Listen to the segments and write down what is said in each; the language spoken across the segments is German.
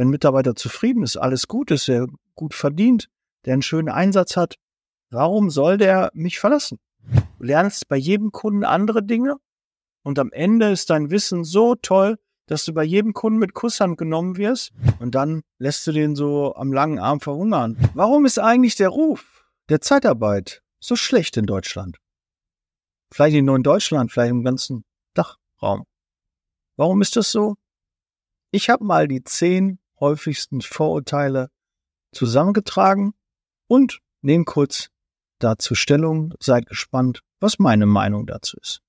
wenn ein Mitarbeiter zufrieden ist, alles gut ist, er gut verdient, der einen schönen Einsatz hat, warum soll der mich verlassen? Du lernst bei jedem Kunden andere Dinge und am Ende ist dein Wissen so toll, dass du bei jedem Kunden mit Kusshand genommen wirst und dann lässt du den so am langen Arm verhungern. Warum ist eigentlich der Ruf der Zeitarbeit so schlecht in Deutschland? Vielleicht nicht nur in Deutschland, vielleicht im ganzen Dachraum. Warum ist das so? Ich habe mal die zehn häufigsten Vorurteile zusammengetragen und nehme kurz dazu Stellung. Seid gespannt, was meine Meinung dazu ist.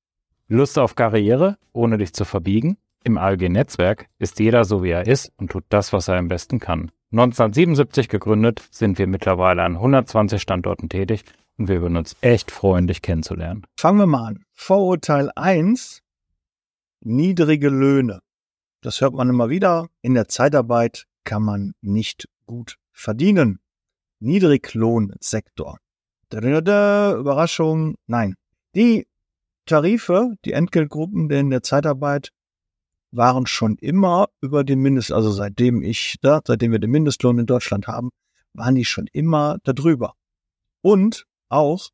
Lust auf Karriere, ohne dich zu verbiegen? Im ALG-Netzwerk ist jeder so, wie er ist und tut das, was er am besten kann. 1977 gegründet, sind wir mittlerweile an 120 Standorten tätig und wir würden uns echt freuen, dich kennenzulernen. Fangen wir mal an. Vorurteil 1. Niedrige Löhne. Das hört man immer wieder. In der Zeitarbeit kann man nicht gut verdienen. Niedriglohnsektor. Überraschung. Nein. Die Tarife, die Entgeltgruppen in der Zeitarbeit waren schon immer über den Mindest, also seitdem ich da, seitdem wir den Mindestlohn in Deutschland haben, waren die schon immer darüber. Und auch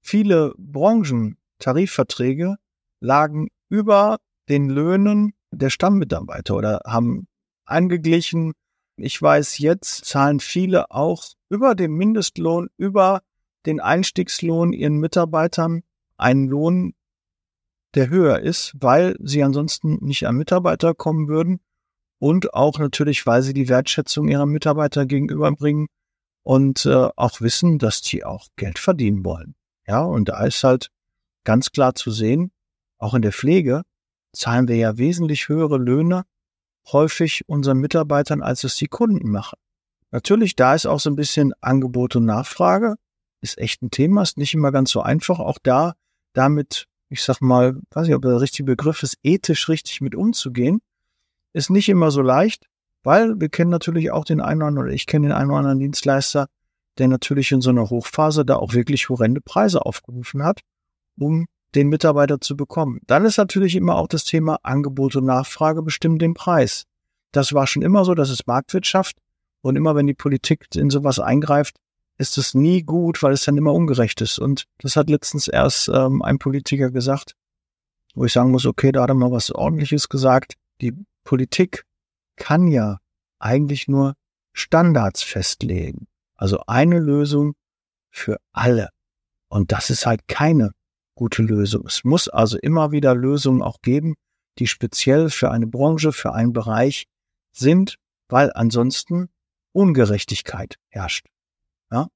viele Branchentarifverträge lagen über den Löhnen der Stammmitarbeiter oder haben angeglichen. Ich weiß, jetzt zahlen viele auch über den Mindestlohn, über den Einstiegslohn ihren Mitarbeitern einen Lohn, der höher ist, weil sie ansonsten nicht an Mitarbeiter kommen würden und auch natürlich, weil sie die Wertschätzung ihrer Mitarbeiter gegenüberbringen und äh, auch wissen, dass die auch Geld verdienen wollen. Ja, und da ist halt ganz klar zu sehen, auch in der Pflege zahlen wir ja wesentlich höhere Löhne häufig unseren Mitarbeitern, als es die Kunden machen. Natürlich, da ist auch so ein bisschen Angebot und Nachfrage, ist echt ein Thema, ist nicht immer ganz so einfach, auch da damit, ich sag mal, weiß nicht, ob der richtige Begriff ist, ethisch richtig mit umzugehen, ist nicht immer so leicht, weil wir kennen natürlich auch den einen oder anderen, oder ich kenne den einen oder anderen Dienstleister, der natürlich in so einer Hochphase da auch wirklich horrende Preise aufgerufen hat, um den Mitarbeiter zu bekommen. Dann ist natürlich immer auch das Thema Angebot und Nachfrage bestimmen den Preis. Das war schon immer so, das ist Marktwirtschaft. Und immer wenn die Politik in sowas eingreift, ist es nie gut, weil es dann immer ungerecht ist. Und das hat letztens erst ähm, ein Politiker gesagt, wo ich sagen muss, okay, da hat er mal was Ordentliches gesagt. Die Politik kann ja eigentlich nur Standards festlegen. Also eine Lösung für alle. Und das ist halt keine gute Lösung. Es muss also immer wieder Lösungen auch geben, die speziell für eine Branche, für einen Bereich sind, weil ansonsten Ungerechtigkeit herrscht. Ja?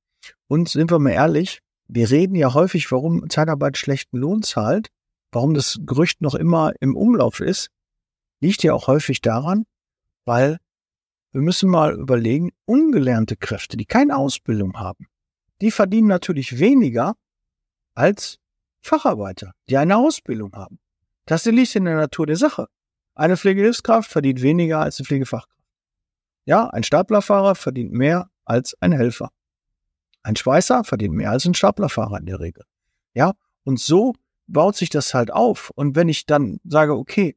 Und sind wir mal ehrlich, wir reden ja häufig, warum Zeitarbeit schlechten Lohn zahlt, warum das Gerücht noch immer im Umlauf ist, liegt ja auch häufig daran, weil wir müssen mal überlegen, ungelernte Kräfte, die keine Ausbildung haben, die verdienen natürlich weniger als Facharbeiter, die eine Ausbildung haben. Das liegt in der Natur der Sache. Eine Pflegehilfskraft verdient weniger als eine Pflegefachkraft. Ja, ein Staplerfahrer verdient mehr als ein Helfer. Ein Schweißer verdient mehr als ein Staplerfahrer in der Regel. Ja, und so baut sich das halt auf. Und wenn ich dann sage, okay,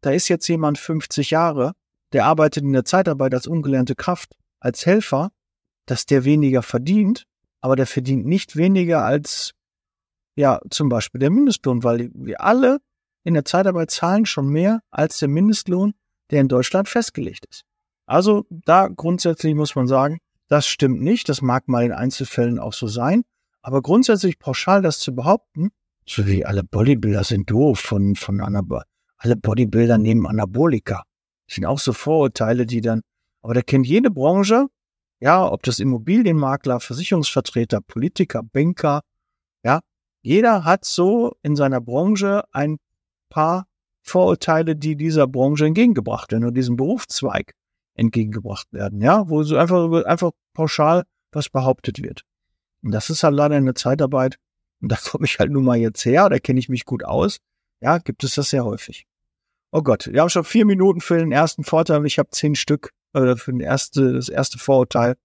da ist jetzt jemand 50 Jahre, der arbeitet in der Zeitarbeit als ungelernte Kraft, als Helfer, dass der weniger verdient, aber der verdient nicht weniger als, ja, zum Beispiel der Mindestlohn, weil wir alle in der Zeitarbeit zahlen schon mehr als der Mindestlohn, der in Deutschland festgelegt ist. Also da grundsätzlich muss man sagen, das stimmt nicht. Das mag mal in Einzelfällen auch so sein. Aber grundsätzlich pauschal das zu behaupten, so wie alle Bodybuilder sind doof von, von Anab alle Bodybuilder nehmen Anabolika. Das sind auch so Vorurteile, die dann, aber da kennt jede Branche, ja, ob das Immobilienmakler, Versicherungsvertreter, Politiker, Banker, ja, jeder hat so in seiner Branche ein paar Vorurteile, die dieser Branche entgegengebracht werden und diesem Berufszweig entgegengebracht werden, ja, wo so einfach, einfach pauschal was behauptet wird. Und das ist halt leider eine Zeitarbeit. Und da komme ich halt nun mal jetzt her, da kenne ich mich gut aus. Ja, gibt es das sehr häufig. Oh Gott, wir haben schon vier Minuten für den ersten Vorteil. Ich habe zehn Stück äh, für den erste, das erste Vorurteil.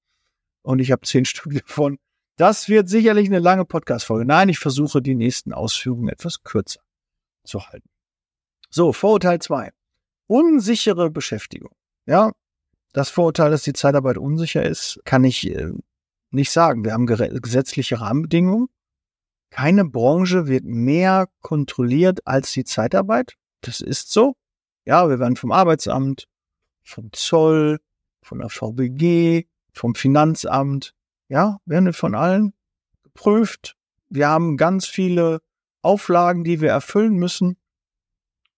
Und ich habe zehn Stück davon. Das wird sicherlich eine lange Podcast-Folge. Nein, ich versuche die nächsten Ausführungen etwas kürzer zu halten. So, Vorurteil zwei: Unsichere Beschäftigung. Ja, das Vorurteil, dass die Zeitarbeit unsicher ist, kann ich äh, nicht sagen. Wir haben gesetzliche Rahmenbedingungen. Keine Branche wird mehr kontrolliert als die Zeitarbeit. Das ist so. Ja, wir werden vom Arbeitsamt, vom Zoll, von der VBG, vom Finanzamt, ja, werden wir von allen geprüft. Wir haben ganz viele Auflagen, die wir erfüllen müssen.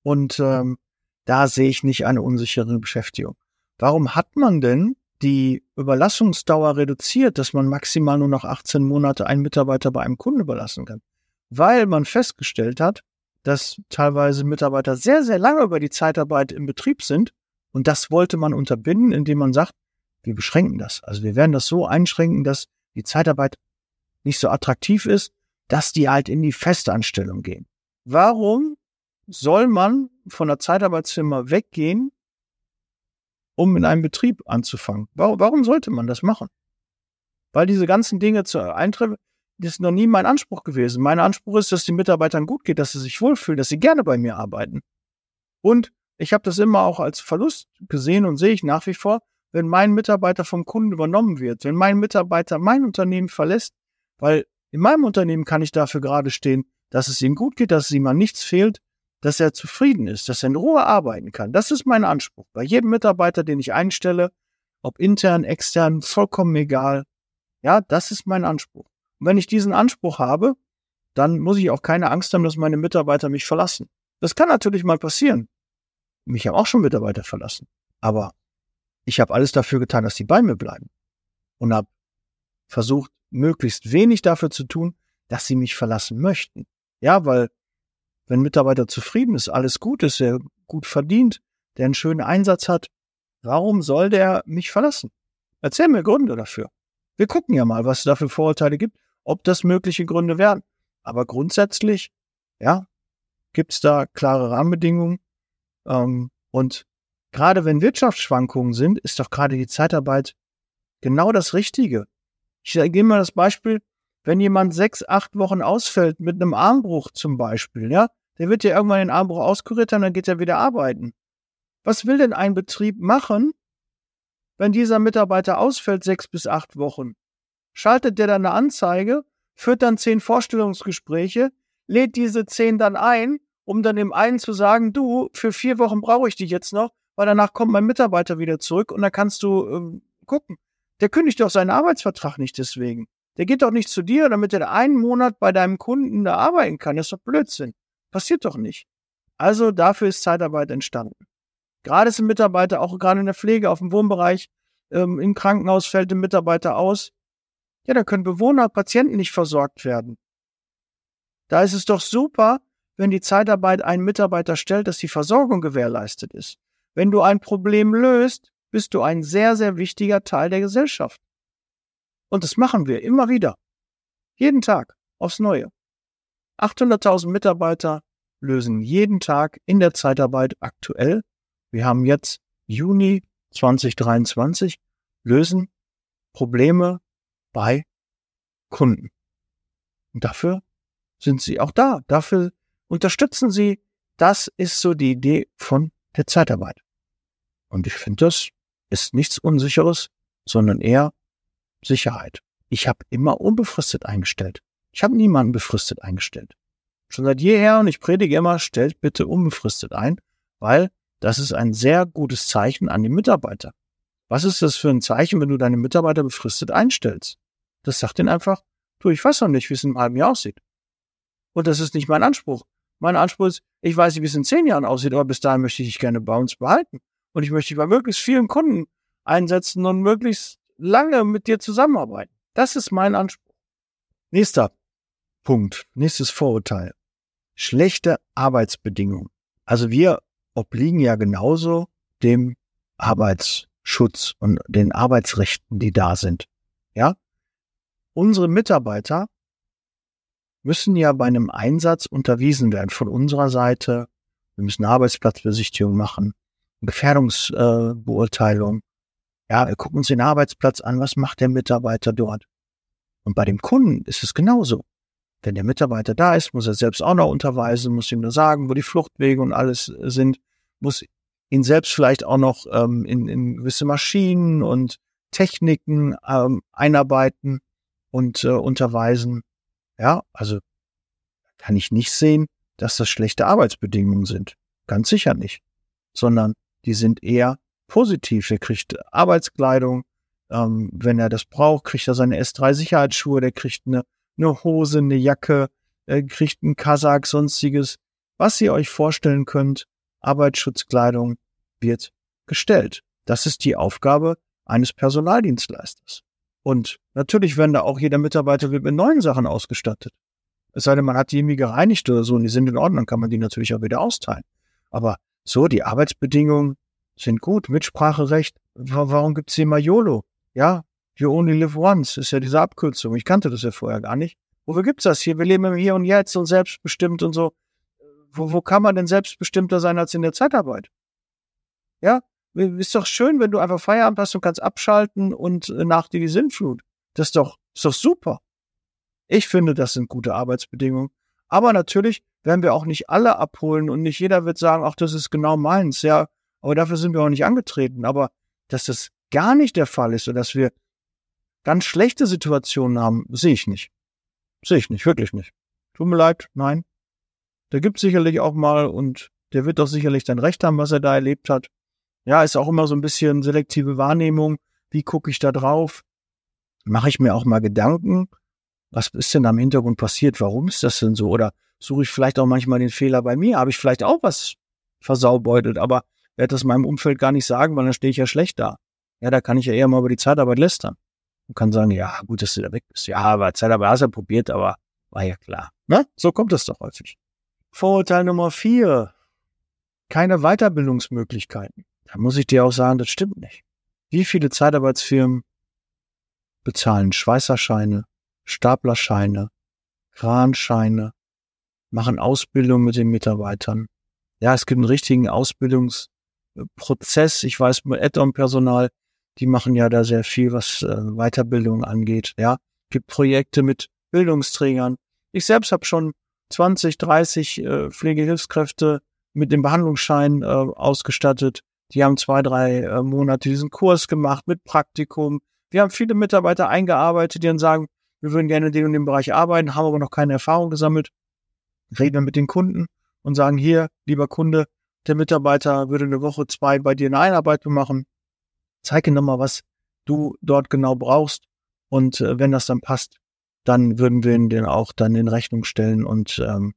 Und ähm, da sehe ich nicht eine unsichere Beschäftigung. Warum hat man denn die Überlassungsdauer reduziert, dass man maximal nur noch 18 Monate einen Mitarbeiter bei einem Kunden überlassen kann? Weil man festgestellt hat, dass teilweise Mitarbeiter sehr, sehr lange über die Zeitarbeit im Betrieb sind. Und das wollte man unterbinden, indem man sagt, wir beschränken das. Also wir werden das so einschränken, dass die Zeitarbeit nicht so attraktiv ist, dass die halt in die Festanstellung gehen. Warum soll man von der Zeitarbeitsfirma weggehen, um in einem Betrieb anzufangen? Warum, sollte man das machen? Weil diese ganzen Dinge zu eintreffen, das ist noch nie mein Anspruch gewesen. Mein Anspruch ist, dass den Mitarbeitern gut geht, dass sie sich wohlfühlen, dass sie gerne bei mir arbeiten. Und ich habe das immer auch als Verlust gesehen und sehe ich nach wie vor, wenn mein Mitarbeiter vom Kunden übernommen wird, wenn mein Mitarbeiter mein Unternehmen verlässt, weil in meinem Unternehmen kann ich dafür gerade stehen, dass es ihm gut geht, dass es ihm an nichts fehlt, dass er zufrieden ist, dass er in Ruhe arbeiten kann. Das ist mein Anspruch. Bei jedem Mitarbeiter, den ich einstelle, ob intern, extern, vollkommen egal. Ja, das ist mein Anspruch. Und wenn ich diesen Anspruch habe, dann muss ich auch keine Angst haben, dass meine Mitarbeiter mich verlassen. Das kann natürlich mal passieren. Mich haben auch schon Mitarbeiter verlassen. Aber ich habe alles dafür getan, dass die bei mir bleiben. Und habe versucht, möglichst wenig dafür zu tun, dass sie mich verlassen möchten. Ja, weil wenn ein Mitarbeiter zufrieden ist, alles gut ist, er gut verdient, der einen schönen Einsatz hat, warum soll der mich verlassen? Erzähl mir Gründe dafür. Wir gucken ja mal, was es da für Vorurteile gibt, ob das mögliche Gründe wären. Aber grundsätzlich, ja, gibt's da klare Rahmenbedingungen. Ähm, und gerade wenn Wirtschaftsschwankungen sind, ist doch gerade die Zeitarbeit genau das Richtige. Ich gebe mal das Beispiel, wenn jemand sechs, acht Wochen ausfällt mit einem Armbruch zum Beispiel, ja, der wird ja irgendwann den Armbruch auskuriert haben, dann geht er wieder arbeiten. Was will denn ein Betrieb machen, wenn dieser Mitarbeiter ausfällt sechs bis acht Wochen? Schaltet der dann eine Anzeige, führt dann zehn Vorstellungsgespräche, lädt diese zehn dann ein, um dann dem einen zu sagen, du, für vier Wochen brauche ich dich jetzt noch, weil danach kommt mein Mitarbeiter wieder zurück und dann kannst du ähm, gucken. Der kündigt doch seinen Arbeitsvertrag nicht deswegen. Der geht doch nicht zu dir, damit er einen Monat bei deinem Kunden da arbeiten kann. Das ist doch Blödsinn. Passiert doch nicht. Also dafür ist Zeitarbeit entstanden. Gerade sind Mitarbeiter, auch gerade in der Pflege, auf dem Wohnbereich, ähm, im Krankenhaus fällt ein Mitarbeiter aus. Ja, da können Bewohner, Patienten nicht versorgt werden. Da ist es doch super, wenn die Zeitarbeit einen Mitarbeiter stellt, dass die Versorgung gewährleistet ist. Wenn du ein Problem löst, bist du ein sehr, sehr wichtiger Teil der Gesellschaft. Und das machen wir immer wieder. Jeden Tag aufs Neue. 800.000 Mitarbeiter lösen jeden Tag in der Zeitarbeit aktuell. Wir haben jetzt Juni 2023, lösen Probleme bei Kunden. Und dafür sind sie auch da. Dafür unterstützen sie. Das ist so die Idee von der Zeitarbeit. Und ich finde, das ist nichts Unsicheres, sondern eher Sicherheit. Ich habe immer unbefristet eingestellt. Ich habe niemanden befristet eingestellt. Schon seit jeher und ich predige immer, stellt bitte unbefristet ein, weil das ist ein sehr gutes Zeichen an die Mitarbeiter. Was ist das für ein Zeichen, wenn du deine Mitarbeiter befristet einstellst? Das sagt ihnen einfach, du, ich weiß noch nicht, wie es in einem halben Jahr aussieht. Und das ist nicht mein Anspruch. Mein Anspruch ist, ich weiß nicht, wie es in zehn Jahren aussieht, aber bis dahin möchte ich dich gerne bei uns behalten. Und ich möchte dich bei möglichst vielen Kunden einsetzen und möglichst lange mit dir zusammenarbeiten. Das ist mein Anspruch. Nächster Punkt, nächstes Vorurteil. Schlechte Arbeitsbedingungen. Also wir obliegen ja genauso dem Arbeitsschutz und den Arbeitsrechten, die da sind. Ja? Unsere Mitarbeiter müssen ja bei einem Einsatz unterwiesen werden von unserer Seite. Wir müssen Arbeitsplatzbesichtigung machen, Gefährdungsbeurteilung, ja, wir gucken uns den Arbeitsplatz an, was macht der Mitarbeiter dort? Und bei dem Kunden ist es genauso. Wenn der Mitarbeiter da ist, muss er selbst auch noch unterweisen, muss ihm nur sagen, wo die Fluchtwege und alles sind, muss ihn selbst vielleicht auch noch ähm, in, in gewisse Maschinen und Techniken ähm, einarbeiten und äh, unterweisen. Ja, also kann ich nicht sehen, dass das schlechte Arbeitsbedingungen sind. Ganz sicher nicht. Sondern die sind eher positiv. Er kriegt Arbeitskleidung, ähm, wenn er das braucht, kriegt er seine S3-Sicherheitsschuhe, der kriegt eine, eine Hose, eine Jacke, er kriegt einen Kasach, sonstiges. Was ihr euch vorstellen könnt, Arbeitsschutzkleidung wird gestellt. Das ist die Aufgabe eines Personaldienstleisters. Und natürlich werden da auch jeder Mitarbeiter wird mit neuen Sachen ausgestattet. Es sei denn, man hat die irgendwie gereinigt oder so und die sind in Ordnung, dann kann man die natürlich auch wieder austeilen. Aber so, die Arbeitsbedingungen sind gut, Mitspracherecht. Warum gibt's hier mal YOLO? Ja, You Only Live Once ist ja diese Abkürzung. Ich kannte das ja vorher gar nicht. Wofür gibt's das hier? Wir leben im Hier und Jetzt und selbstbestimmt und so. Wo, wo kann man denn selbstbestimmter sein als in der Zeitarbeit? Ja, ist doch schön, wenn du einfach Feierabend hast und kannst abschalten und äh, nach dir die Sinnflut. Das ist doch, ist doch super. Ich finde, das sind gute Arbeitsbedingungen. Aber natürlich werden wir auch nicht alle abholen und nicht jeder wird sagen, ach, das ist genau meins. Ja, aber dafür sind wir auch nicht angetreten. Aber dass das gar nicht der Fall ist und dass wir ganz schlechte Situationen haben, sehe ich nicht. Sehe ich nicht, wirklich nicht. Tut mir leid, nein. Der gibt sicherlich auch mal und der wird doch sicherlich dann recht haben, was er da erlebt hat. Ja, ist auch immer so ein bisschen selektive Wahrnehmung. Wie gucke ich da drauf? Mache ich mir auch mal Gedanken, was ist denn da im Hintergrund passiert? Warum ist das denn so? Oder suche ich vielleicht auch manchmal den Fehler bei mir? Habe ich vielleicht auch was versaubeutelt? Aber werde das meinem Umfeld gar nicht sagen, weil dann stehe ich ja schlecht da. Ja, da kann ich ja eher mal über die Zeitarbeit lästern. Und kann sagen, ja, gut, dass du da weg bist. Ja, aber Zeitarbeit hast du ja probiert, aber war ja klar. Ne? So kommt es doch häufig. Vorurteil Nummer vier. Keine Weiterbildungsmöglichkeiten. Da muss ich dir auch sagen, das stimmt nicht. Wie viele Zeitarbeitsfirmen bezahlen Schweißerscheine, Staplerscheine, Kranscheine, machen Ausbildung mit den Mitarbeitern. Ja, es gibt einen richtigen Ausbildungsprozess. Ich weiß, Add-on-Personal, die machen ja da sehr viel, was äh, Weiterbildung angeht. Ja, gibt Projekte mit Bildungsträgern. Ich selbst habe schon 20, 30 äh, Pflegehilfskräfte mit dem Behandlungsschein äh, ausgestattet. Die haben zwei, drei Monate diesen Kurs gemacht mit Praktikum. Wir haben viele Mitarbeiter eingearbeitet, die dann sagen, wir würden gerne in dem und dem Bereich arbeiten, haben aber noch keine Erfahrung gesammelt. Reden wir mit den Kunden und sagen, hier, lieber Kunde, der Mitarbeiter würde eine Woche, zwei bei dir eine Einarbeitung machen. Zeig ihm nochmal, was du dort genau brauchst. Und äh, wenn das dann passt, dann würden wir ihn den auch dann in Rechnung stellen. Und ähm,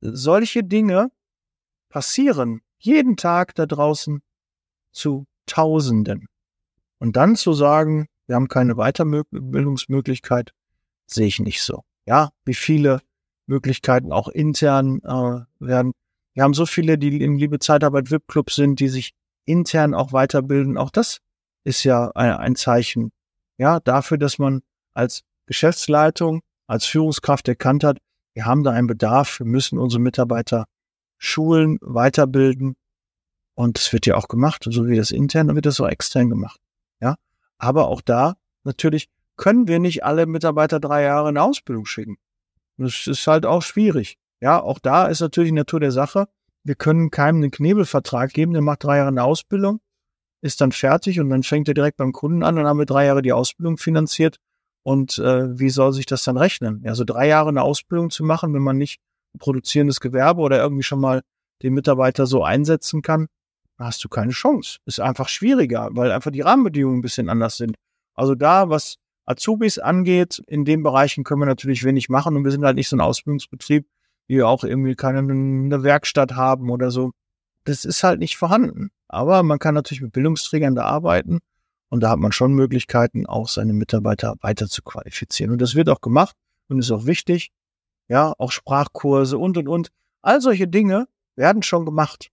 solche Dinge passieren jeden Tag da draußen zu Tausenden. Und dann zu sagen, wir haben keine Weiterbildungsmöglichkeit, sehe ich nicht so. Ja, wie viele Möglichkeiten auch intern äh, werden. Wir haben so viele, die im Liebe Zeitarbeit VIP Club sind, die sich intern auch weiterbilden. Auch das ist ja ein, ein Zeichen, ja, dafür, dass man als Geschäftsleitung, als Führungskraft erkannt hat, wir haben da einen Bedarf, wir müssen unsere Mitarbeiter schulen, weiterbilden. Und das wird ja auch gemacht. So wie das intern, dann wird das auch extern gemacht. Ja. Aber auch da natürlich können wir nicht alle Mitarbeiter drei Jahre in Ausbildung schicken. Das ist halt auch schwierig. Ja, auch da ist natürlich die Natur der Sache. Wir können keinem einen Knebelvertrag geben, der macht drei Jahre eine Ausbildung, ist dann fertig und dann fängt er direkt beim Kunden an, dann haben wir drei Jahre die Ausbildung finanziert. Und äh, wie soll sich das dann rechnen? Ja, so drei Jahre eine Ausbildung zu machen, wenn man nicht ein produzierendes Gewerbe oder irgendwie schon mal den Mitarbeiter so einsetzen kann, hast du keine Chance. Ist einfach schwieriger, weil einfach die Rahmenbedingungen ein bisschen anders sind. Also da, was Azubis angeht, in den Bereichen können wir natürlich wenig machen und wir sind halt nicht so ein Ausbildungsbetrieb, wie auch irgendwie keine eine Werkstatt haben oder so. Das ist halt nicht vorhanden. Aber man kann natürlich mit Bildungsträgern da arbeiten und da hat man schon Möglichkeiten, auch seine Mitarbeiter weiter zu qualifizieren. Und das wird auch gemacht und ist auch wichtig. Ja, auch Sprachkurse und, und, und. All solche Dinge werden schon gemacht.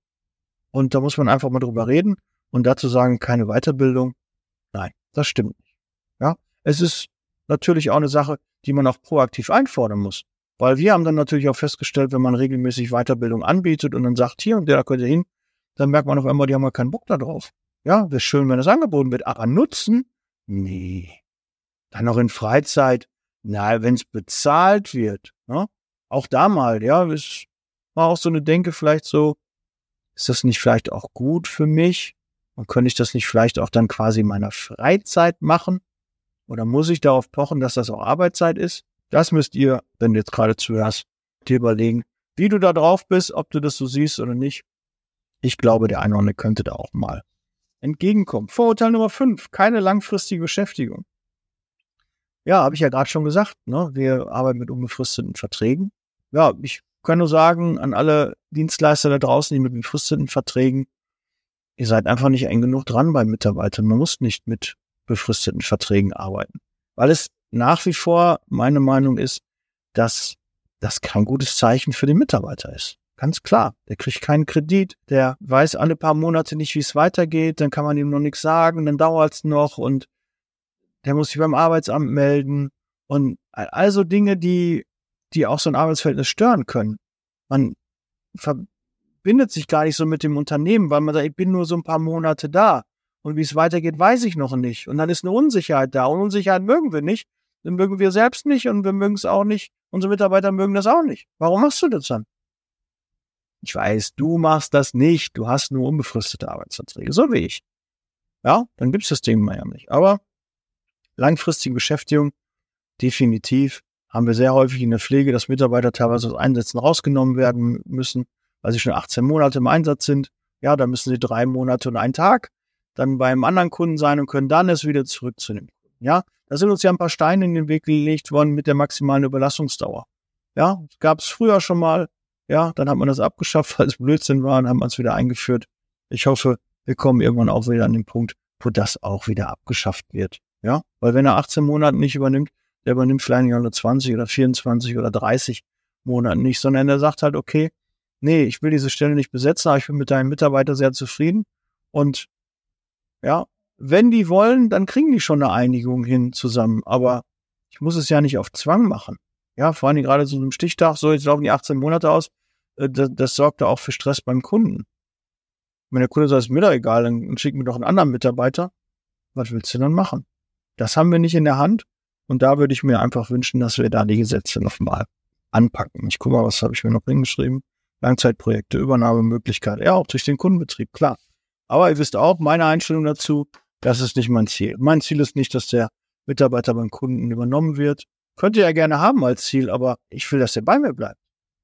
Und da muss man einfach mal drüber reden und dazu sagen, keine Weiterbildung. Nein, das stimmt nicht. Ja, es ist natürlich auch eine Sache, die man auch proaktiv einfordern muss. Weil wir haben dann natürlich auch festgestellt, wenn man regelmäßig Weiterbildung anbietet und dann sagt, hier und der könnt ihr hin, dann merkt man auf einmal, die haben ja keinen Bock da drauf. Ja, wäre schön, wenn das angeboten wird, aber nutzen? Nee. Dann noch in Freizeit? Na, wenn es bezahlt wird. Ne? Auch da mal, ja, es war auch so eine Denke vielleicht so, ist das nicht vielleicht auch gut für mich? Und könnte ich das nicht vielleicht auch dann quasi in meiner Freizeit machen? Oder muss ich darauf pochen, dass das auch Arbeitszeit ist? Das müsst ihr, wenn du jetzt gerade zuhörst, dir überlegen, wie du da drauf bist, ob du das so siehst oder nicht. Ich glaube, der andere könnte da auch mal entgegenkommen. Vorurteil Nummer 5, keine langfristige Beschäftigung. Ja, habe ich ja gerade schon gesagt, ne? wir arbeiten mit unbefristeten Verträgen. Ja, ich kann nur sagen an alle Dienstleister da draußen, die mit befristeten Verträgen, ihr seid einfach nicht eng genug dran bei Mitarbeitern. Man muss nicht mit befristeten Verträgen arbeiten. Weil es nach wie vor meine Meinung ist, dass das kein gutes Zeichen für den Mitarbeiter ist. Ganz klar. Der kriegt keinen Kredit, der weiß alle paar Monate nicht, wie es weitergeht, dann kann man ihm noch nichts sagen, dann dauert es noch und der muss sich beim Arbeitsamt melden und also Dinge, die, die auch so ein Arbeitsverhältnis stören können. Man verbindet sich gar nicht so mit dem Unternehmen, weil man sagt, ich bin nur so ein paar Monate da. Und wie es weitergeht, weiß ich noch nicht. Und dann ist eine Unsicherheit da. Und Unsicherheit mögen wir nicht. Dann mögen wir selbst nicht und wir mögen es auch nicht. Unsere Mitarbeiter mögen das auch nicht. Warum machst du das dann? Ich weiß, du machst das nicht. Du hast nur unbefristete Arbeitsverträge, so wie ich. Ja, dann gibt's das Ding ja nicht. Aber langfristige Beschäftigung, definitiv, haben wir sehr häufig in der Pflege, dass Mitarbeiter teilweise aus Einsätzen rausgenommen werden müssen, weil sie schon 18 Monate im Einsatz sind. Ja, da müssen sie drei Monate und einen Tag dann beim anderen Kunden sein und können dann es wieder zurück zu dem Kunden. Ja, da sind uns ja ein paar Steine in den Weg gelegt worden mit der maximalen Überlassungsdauer. Ja, gab es früher schon mal. Ja, dann hat man das abgeschafft, weil es Blödsinn war, und haben man es wieder eingeführt. Ich hoffe, wir kommen irgendwann auch wieder an den Punkt, wo das auch wieder abgeschafft wird. Ja, weil wenn er 18 Monate nicht übernimmt, der übernimmt vielleicht nur 20 oder 24 oder 30 Monate nicht, sondern er sagt halt, okay, nee, ich will diese Stelle nicht besetzen, aber ich bin mit deinem Mitarbeiter sehr zufrieden und ja, wenn die wollen, dann kriegen die schon eine Einigung hin zusammen. Aber ich muss es ja nicht auf Zwang machen. Ja, vor allem gerade so einem Stichtag, so jetzt laufen die 18 Monate aus, äh, das, das sorgt da auch für Stress beim Kunden. Wenn der Kunde sagt, ist mir doch egal, dann schick mir doch einen anderen Mitarbeiter. Was willst du dann machen? Das haben wir nicht in der Hand. Und da würde ich mir einfach wünschen, dass wir da die Gesetze nochmal anpacken. Ich gucke mal, was habe ich mir noch hingeschrieben. Langzeitprojekte, Übernahmemöglichkeit, ja, auch durch den Kundenbetrieb, klar. Aber ihr wisst auch, meine Einstellung dazu, das ist nicht mein Ziel. Mein Ziel ist nicht, dass der Mitarbeiter beim Kunden übernommen wird. Könnte er gerne haben als Ziel, aber ich will, dass er bei mir bleibt.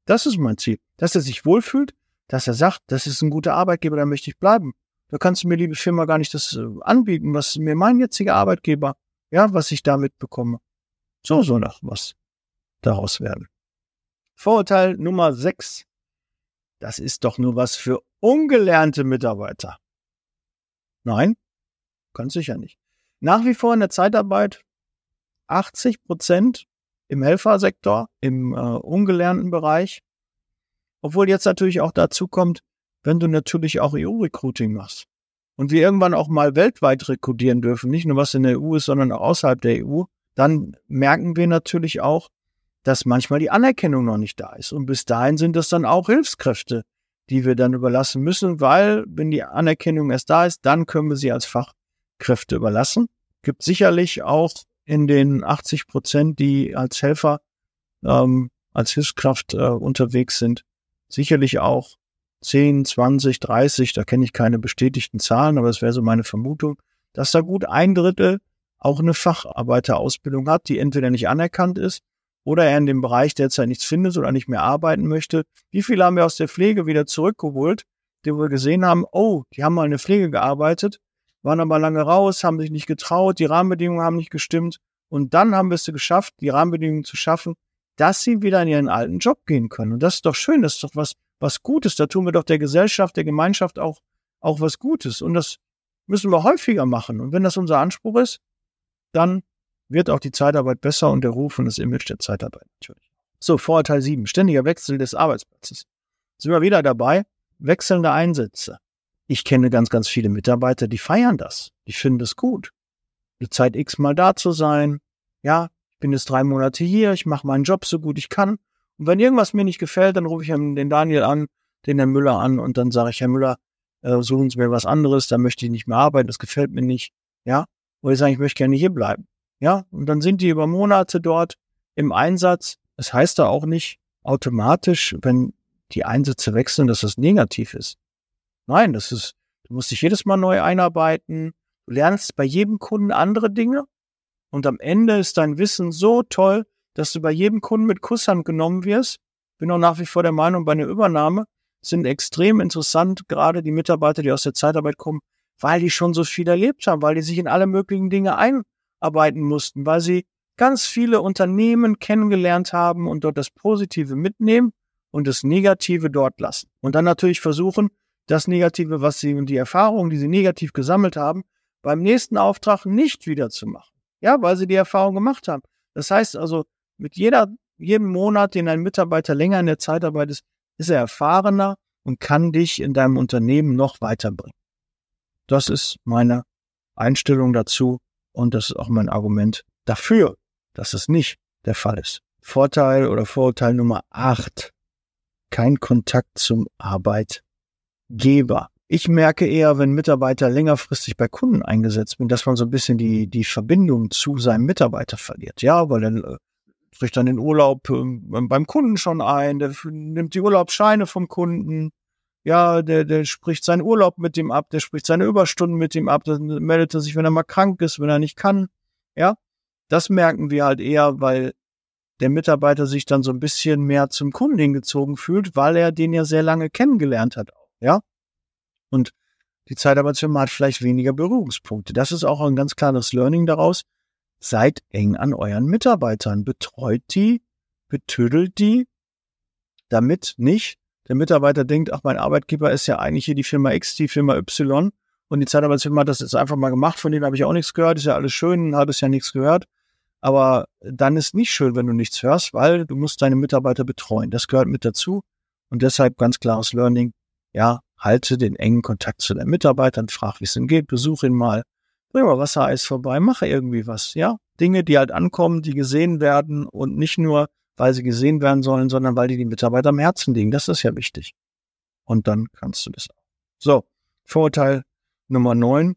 Das ist mein Ziel. Dass er sich wohlfühlt, dass er sagt, das ist ein guter Arbeitgeber, da möchte ich bleiben. Da kannst du mir, liebe Firma, gar nicht das äh, anbieten, was mir mein jetziger Arbeitgeber, ja, was ich damit bekomme. So soll noch was daraus werden. Vorurteil Nummer 6. Das ist doch nur was für ungelernte Mitarbeiter. Nein, ganz sicher nicht. Nach wie vor in der Zeitarbeit 80 Prozent im Helfersektor, im äh, ungelernten Bereich. Obwohl jetzt natürlich auch dazu kommt, wenn du natürlich auch EU-Recruiting machst und wir irgendwann auch mal weltweit rekrutieren dürfen, nicht nur was in der EU ist, sondern auch außerhalb der EU, dann merken wir natürlich auch, dass manchmal die Anerkennung noch nicht da ist. Und bis dahin sind das dann auch Hilfskräfte, die wir dann überlassen müssen, weil wenn die Anerkennung erst da ist, dann können wir sie als Fachkräfte überlassen. Gibt sicherlich auch in den 80 Prozent, die als Helfer, ähm, als Hilfskraft äh, unterwegs sind, sicherlich auch 10, 20, 30, da kenne ich keine bestätigten Zahlen, aber es wäre so meine Vermutung, dass da gut ein Drittel auch eine Facharbeiterausbildung hat, die entweder nicht anerkannt ist oder er in dem Bereich derzeit nichts findet oder nicht mehr arbeiten möchte. Wie viele haben wir aus der Pflege wieder zurückgeholt, die wir gesehen haben, oh, die haben mal in der Pflege gearbeitet, waren aber lange raus, haben sich nicht getraut, die Rahmenbedingungen haben nicht gestimmt und dann haben wir es geschafft, die Rahmenbedingungen zu schaffen, dass sie wieder in ihren alten Job gehen können. Und das ist doch schön, das ist doch was, was Gutes. Da tun wir doch der Gesellschaft, der Gemeinschaft auch, auch was Gutes. Und das müssen wir häufiger machen. Und wenn das unser Anspruch ist, dann wird auch die Zeitarbeit besser und der Ruf und das Image der Zeitarbeit natürlich. So, Vorteil 7. Ständiger Wechsel des Arbeitsplatzes. Sind wir wieder dabei? Wechselnde Einsätze. Ich kenne ganz, ganz viele Mitarbeiter, die feiern das. Die finden es gut. Eine Zeit X mal da zu sein. Ja, ich bin jetzt drei Monate hier, ich mache meinen Job so gut ich kann. Und wenn irgendwas mir nicht gefällt, dann rufe ich den Daniel an, den Herrn Müller an und dann sage ich, Herr Müller, äh, suchen Sie mir was anderes, da möchte ich nicht mehr arbeiten, das gefällt mir nicht. Ja, oder ich sage, ich möchte gerne hier bleiben. Ja, und dann sind die über Monate dort im Einsatz. Das heißt da auch nicht automatisch, wenn die Einsätze wechseln, dass das negativ ist. Nein, das ist, du musst dich jedes Mal neu einarbeiten. Du lernst bei jedem Kunden andere Dinge. Und am Ende ist dein Wissen so toll, dass du bei jedem Kunden mit Kusshand genommen wirst. Bin auch nach wie vor der Meinung, bei einer Übernahme sind extrem interessant, gerade die Mitarbeiter, die aus der Zeitarbeit kommen, weil die schon so viel erlebt haben, weil die sich in alle möglichen Dinge einarbeiten mussten, weil sie ganz viele Unternehmen kennengelernt haben und dort das Positive mitnehmen und das Negative dort lassen. Und dann natürlich versuchen, das Negative, was sie und die Erfahrungen, die sie negativ gesammelt haben, beim nächsten Auftrag nicht wieder zu machen. Ja, weil sie die Erfahrung gemacht haben. Das heißt also, mit jeder, jedem Monat, den ein Mitarbeiter länger in der Zeitarbeit ist, ist er erfahrener und kann dich in deinem Unternehmen noch weiterbringen. Das ist meine Einstellung dazu und das ist auch mein Argument dafür, dass es nicht der Fall ist. Vorteil oder Vorurteil Nummer acht: Kein Kontakt zum Arbeitgeber. Ich merke eher, wenn Mitarbeiter längerfristig bei Kunden eingesetzt sind, dass man so ein bisschen die, die Verbindung zu seinem Mitarbeiter verliert. Ja, weil dann äh, spricht dann den Urlaub ähm, beim Kunden schon ein, der nimmt die Urlaubsscheine vom Kunden, ja, der, der spricht seinen Urlaub mit ihm ab, der spricht seine Überstunden mit ihm ab, dann meldet er sich, wenn er mal krank ist, wenn er nicht kann, ja. Das merken wir halt eher, weil der Mitarbeiter sich dann so ein bisschen mehr zum Kunden hingezogen fühlt, weil er den ja sehr lange kennengelernt hat, ja. Und die Zeitarbeitsfirma hat vielleicht weniger Berührungspunkte. Das ist auch ein ganz klares Learning daraus seid eng an euren Mitarbeitern, betreut die, betüdelt die, damit nicht der Mitarbeiter denkt, ach, mein Arbeitgeber ist ja eigentlich hier die Firma X, die Firma Y und die Zeitarbeitsfirma hat das jetzt einfach mal gemacht, von denen habe ich auch nichts gehört, ist ja alles schön, hat es ja nichts gehört. Aber dann ist nicht schön, wenn du nichts hörst, weil du musst deine Mitarbeiter betreuen. Das gehört mit dazu. Und deshalb ganz klares Learning. Ja, halte den engen Kontakt zu deinen Mitarbeitern, frag, wie es ihnen geht, besuch ihn mal, bring mal Wassereis vorbei, mache irgendwie was, ja. Dinge, die halt ankommen, die gesehen werden und nicht nur, weil sie gesehen werden sollen, sondern weil die die Mitarbeiter am Herzen liegen. Das ist ja wichtig. Und dann kannst du das auch. So, Vorurteil Nummer neun.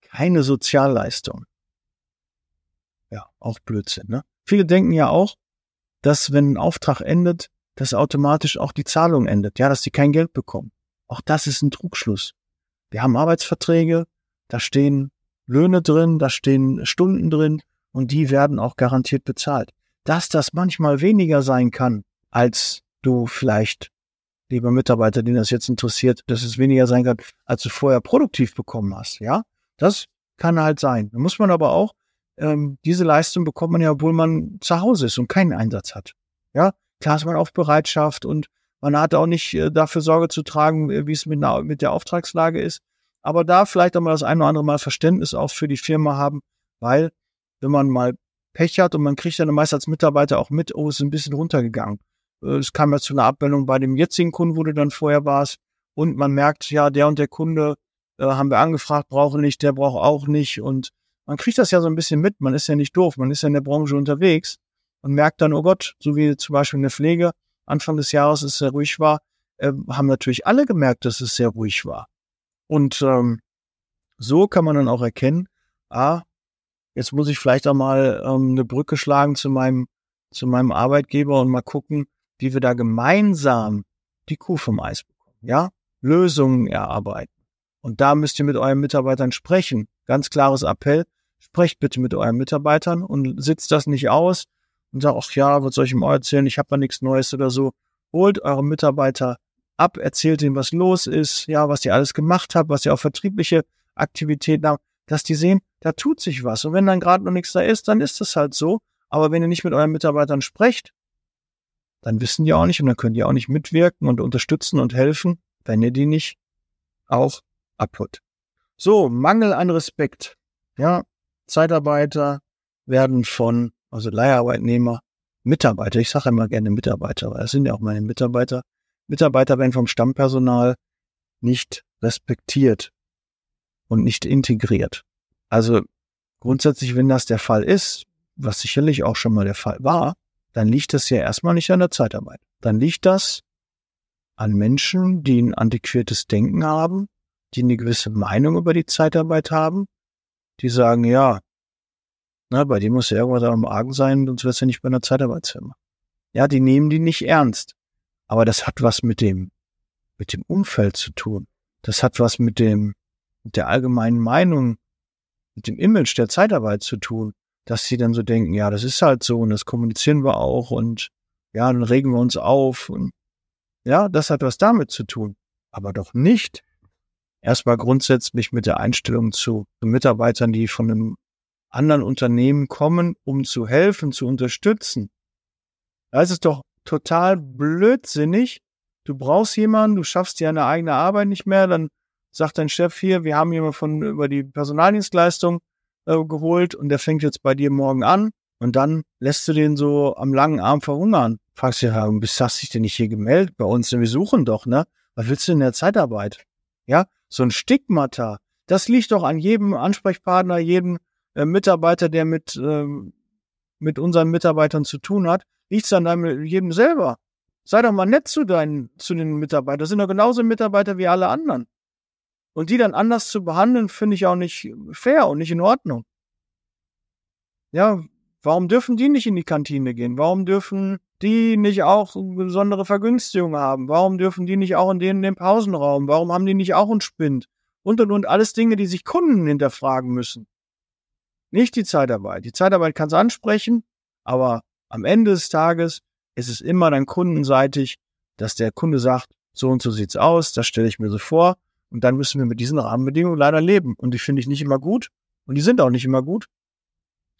Keine Sozialleistung. Ja, auch Blödsinn, ne? Viele denken ja auch, dass wenn ein Auftrag endet, dass automatisch auch die Zahlung endet. Ja, dass die kein Geld bekommen. Auch das ist ein Trugschluss. Wir haben Arbeitsverträge, da stehen Löhne drin, da stehen Stunden drin und die werden auch garantiert bezahlt. Dass das manchmal weniger sein kann, als du vielleicht, lieber Mitarbeiter, den das jetzt interessiert, dass es weniger sein kann, als du vorher produktiv bekommen hast, ja, das kann halt sein. Da muss man aber auch, ähm, diese Leistung bekommt man ja, obwohl man zu Hause ist und keinen Einsatz hat. Ja, klar ist man auf Bereitschaft und man hat auch nicht äh, dafür Sorge zu tragen, wie es mit, mit der Auftragslage ist aber da vielleicht auch mal das ein oder andere Mal Verständnis auch für die Firma haben, weil wenn man mal Pech hat und man kriegt dann meist als Mitarbeiter auch mit, oh, es ist ein bisschen runtergegangen. Äh, es kam ja zu einer Abwendung bei dem jetzigen Kunden, wo du dann vorher warst und man merkt, ja, der und der Kunde äh, haben wir angefragt, brauchen nicht, der braucht auch nicht und man kriegt das ja so ein bisschen mit, man ist ja nicht doof, man ist ja in der Branche unterwegs und merkt dann, oh Gott, so wie zum Beispiel in der Pflege, Anfang des Jahres es sehr ruhig war, äh, haben natürlich alle gemerkt, dass es sehr ruhig war. Und ähm, so kann man dann auch erkennen, ah, jetzt muss ich vielleicht auch mal ähm, eine Brücke schlagen zu meinem, zu meinem Arbeitgeber und mal gucken, wie wir da gemeinsam die Kuh vom Eis bekommen. Ja, Lösungen erarbeiten. Und da müsst ihr mit euren Mitarbeitern sprechen. Ganz klares Appell. Sprecht bitte mit euren Mitarbeitern und sitzt das nicht aus und sagt, ach ja, was soll ich ihm erzählen? Ich habe da nichts Neues oder so. Holt eure Mitarbeiter ab, erzählt ihnen, was los ist, ja, was ihr alles gemacht habt, was ihr auch vertriebliche Aktivitäten habt, dass die sehen, da tut sich was. Und wenn dann gerade noch nichts da ist, dann ist das halt so. Aber wenn ihr nicht mit euren Mitarbeitern sprecht, dann wissen die auch nicht und dann könnt ihr auch nicht mitwirken und unterstützen und helfen, wenn ihr die nicht auch abholt. So, Mangel an Respekt. Ja, Zeitarbeiter werden von, also Leiharbeitnehmer, Mitarbeiter, ich sage immer gerne Mitarbeiter, weil das sind ja auch meine Mitarbeiter, Mitarbeiter werden vom Stammpersonal nicht respektiert und nicht integriert. Also grundsätzlich, wenn das der Fall ist, was sicherlich auch schon mal der Fall war, dann liegt das ja erstmal nicht an der Zeitarbeit. Dann liegt das an Menschen, die ein antiquiertes Denken haben, die eine gewisse Meinung über die Zeitarbeit haben, die sagen, ja, na, bei dir muss ja irgendwas am Argen sein, sonst wär's ja nicht bei einer Zeitarbeitsfirma. Ja, die nehmen die nicht ernst. Aber das hat was mit dem, mit dem Umfeld zu tun. das hat was mit dem, der allgemeinen Meinung, mit dem Image der Zeitarbeit zu tun, dass sie dann so denken, ja, das ist halt so und das kommunizieren wir auch und ja, dann regen wir uns auf und ja, das hat was damit zu tun, aber doch nicht erstmal grundsätzlich mit der Einstellung zu Mitarbeitern, die von einem anderen Unternehmen kommen, um zu helfen, zu unterstützen. Da ist es doch total blödsinnig. Du brauchst jemanden, du schaffst dir eine eigene Arbeit nicht mehr, dann sagt dein Chef hier, wir haben jemanden von über die Personaldienstleistung äh, geholt und der fängt jetzt bei dir morgen an und dann lässt du den so am langen Arm verhungern. Fragst du ja, bis hast du dich denn nicht hier gemeldet bei uns? Denn wir suchen doch, ne? Was willst du in der Zeitarbeit? Ja, so ein Stigmata, das liegt doch an jedem Ansprechpartner, jedem äh, Mitarbeiter, der mit, äh, mit unseren Mitarbeitern zu tun hat, liegt es an deinem, jedem selber. Sei doch mal nett zu deinen, zu den Mitarbeitern. Das sind doch genauso Mitarbeiter wie alle anderen. Und die dann anders zu behandeln, finde ich auch nicht fair und nicht in Ordnung. Ja, warum dürfen die nicht in die Kantine gehen? Warum dürfen die nicht auch besondere Vergünstigungen haben? Warum dürfen die nicht auch in den, den Pausenraum? Warum haben die nicht auch einen Spind? Und und und alles Dinge, die sich Kunden hinterfragen müssen. Nicht die Zeitarbeit. Die Zeitarbeit kann es ansprechen, aber am Ende des Tages ist es immer dann kundenseitig, dass der Kunde sagt, so und so sieht's aus, das stelle ich mir so vor. Und dann müssen wir mit diesen Rahmenbedingungen leider leben. Und die finde ich nicht immer gut. Und die sind auch nicht immer gut.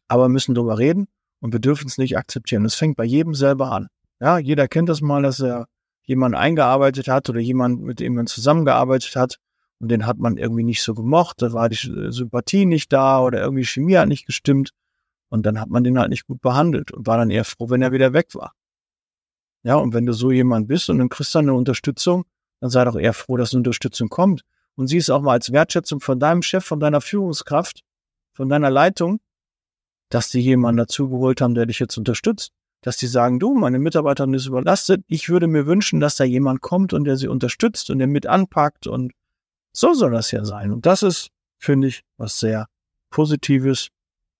Aber wir müssen drüber reden und wir dürfen es nicht akzeptieren. Es fängt bei jedem selber an. Ja, jeder kennt das mal, dass er jemanden eingearbeitet hat oder jemand, mit dem man zusammengearbeitet hat und den hat man irgendwie nicht so gemocht, da war die Sympathie nicht da oder irgendwie Chemie hat nicht gestimmt und dann hat man den halt nicht gut behandelt und war dann eher froh, wenn er wieder weg war. Ja, und wenn du so jemand bist und dann kriegst du eine Unterstützung, dann sei doch eher froh, dass eine Unterstützung kommt und sieh es auch mal als Wertschätzung von deinem Chef, von deiner Führungskraft, von deiner Leitung, dass die jemanden dazugeholt haben, der dich jetzt unterstützt. Dass die sagen, du, meine Mitarbeiterin ist überlastet. Ich würde mir wünschen, dass da jemand kommt und der sie unterstützt und der mit anpackt und so soll das ja sein. Und das ist, finde ich, was sehr Positives.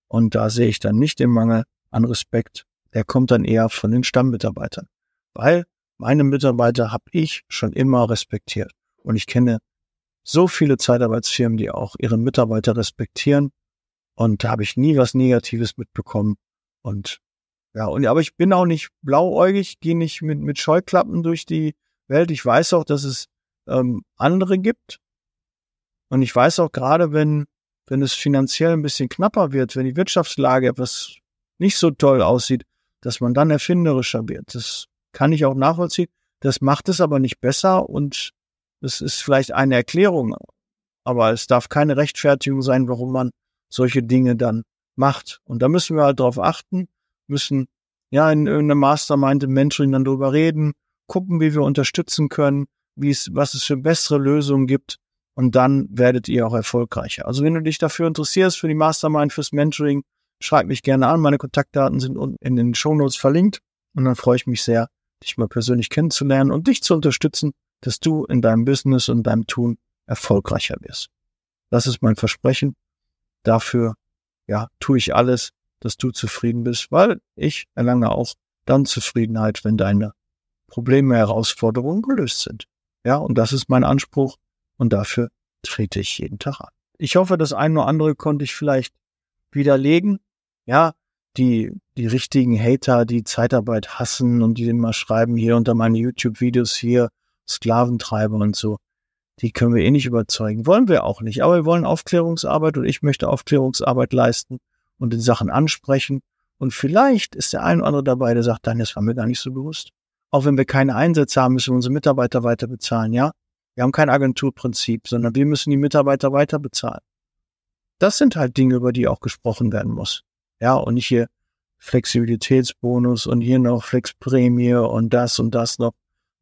Und da sehe ich dann nicht den Mangel an Respekt. Der kommt dann eher von den Stammmitarbeitern. Weil meine Mitarbeiter habe ich schon immer respektiert. Und ich kenne so viele Zeitarbeitsfirmen, die auch ihre Mitarbeiter respektieren und da habe ich nie was Negatives mitbekommen. Und ja, und aber ich bin auch nicht blauäugig, gehe nicht mit, mit Scheuklappen durch die Welt. Ich weiß auch, dass es ähm, andere gibt. Und ich weiß auch gerade, wenn, wenn es finanziell ein bisschen knapper wird, wenn die Wirtschaftslage etwas nicht so toll aussieht, dass man dann erfinderischer wird. Das kann ich auch nachvollziehen. Das macht es aber nicht besser und es ist vielleicht eine Erklärung, aber es darf keine Rechtfertigung sein, warum man solche Dinge dann macht. Und da müssen wir halt drauf achten, müssen ja in irgendeiner Mastermind im Mentoring dann drüber reden, gucken, wie wir unterstützen können, wie es, was es für bessere Lösungen gibt. Und dann werdet ihr auch erfolgreicher. Also wenn du dich dafür interessierst, für die Mastermind, fürs Mentoring, schreib mich gerne an. Meine Kontaktdaten sind unten in den Shownotes verlinkt. Und dann freue ich mich sehr, dich mal persönlich kennenzulernen und dich zu unterstützen, dass du in deinem Business und deinem Tun erfolgreicher wirst. Das ist mein Versprechen dafür, ja, tue ich alles, dass du zufrieden bist, weil ich erlange auch dann Zufriedenheit, wenn deine Probleme, Herausforderungen gelöst sind. Ja, und das ist mein Anspruch und dafür trete ich jeden Tag an. Ich hoffe, das eine oder andere konnte ich vielleicht widerlegen. Ja, die, die richtigen Hater, die Zeitarbeit hassen und die immer schreiben hier unter meine YouTube-Videos hier Sklaventreiber und so die können wir eh nicht überzeugen. Wollen wir auch nicht. Aber wir wollen Aufklärungsarbeit und ich möchte Aufklärungsarbeit leisten und den Sachen ansprechen. Und vielleicht ist der ein oder andere dabei, der sagt, dann, das war mir gar nicht so bewusst. Auch wenn wir keine Einsätze haben, müssen wir unsere Mitarbeiter weiter bezahlen, ja? Wir haben kein Agenturprinzip, sondern wir müssen die Mitarbeiter weiter bezahlen. Das sind halt Dinge, über die auch gesprochen werden muss. Ja, und nicht hier Flexibilitätsbonus und hier noch Flexprämie und das und das noch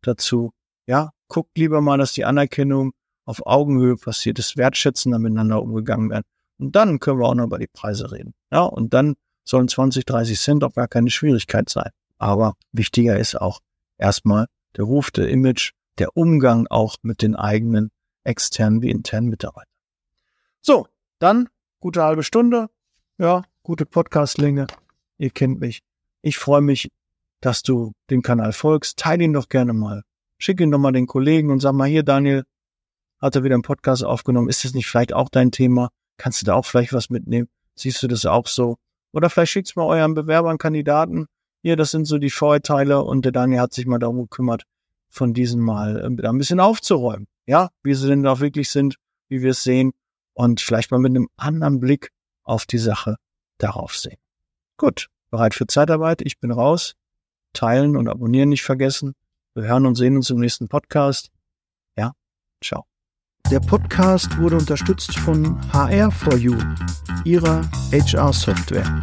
dazu. Ja, guckt lieber mal, dass die Anerkennung auf Augenhöhe passiert, das Wertschätzen da miteinander umgegangen werden. Und dann können wir auch noch über die Preise reden. Ja, und dann sollen 20, 30 Cent auch gar keine Schwierigkeit sein. Aber wichtiger ist auch erstmal der Ruf, der Image, der Umgang auch mit den eigenen externen wie internen Mitarbeitern. So, dann gute halbe Stunde. Ja, gute Podcastlänge. Ihr kennt mich. Ich freue mich, dass du dem Kanal folgst. Teile ihn doch gerne mal Schick ihn doch mal den Kollegen und sag mal hier, Daniel, hat er wieder einen Podcast aufgenommen. Ist das nicht vielleicht auch dein Thema? Kannst du da auch vielleicht was mitnehmen? Siehst du das auch so? Oder vielleicht schickt's mal euren Bewerbern, Kandidaten. Hier, das sind so die Vorteile und der Daniel hat sich mal darum gekümmert, von diesen mal äh, ein bisschen aufzuräumen. Ja, wie sie denn da wirklich sind, wie wir es sehen und vielleicht mal mit einem anderen Blick auf die Sache darauf sehen. Gut, bereit für Zeitarbeit. Ich bin raus. Teilen und abonnieren nicht vergessen. Wir hören und sehen uns im nächsten Podcast. Ja, ciao. Der Podcast wurde unterstützt von HR4U, ihrer HR-Software.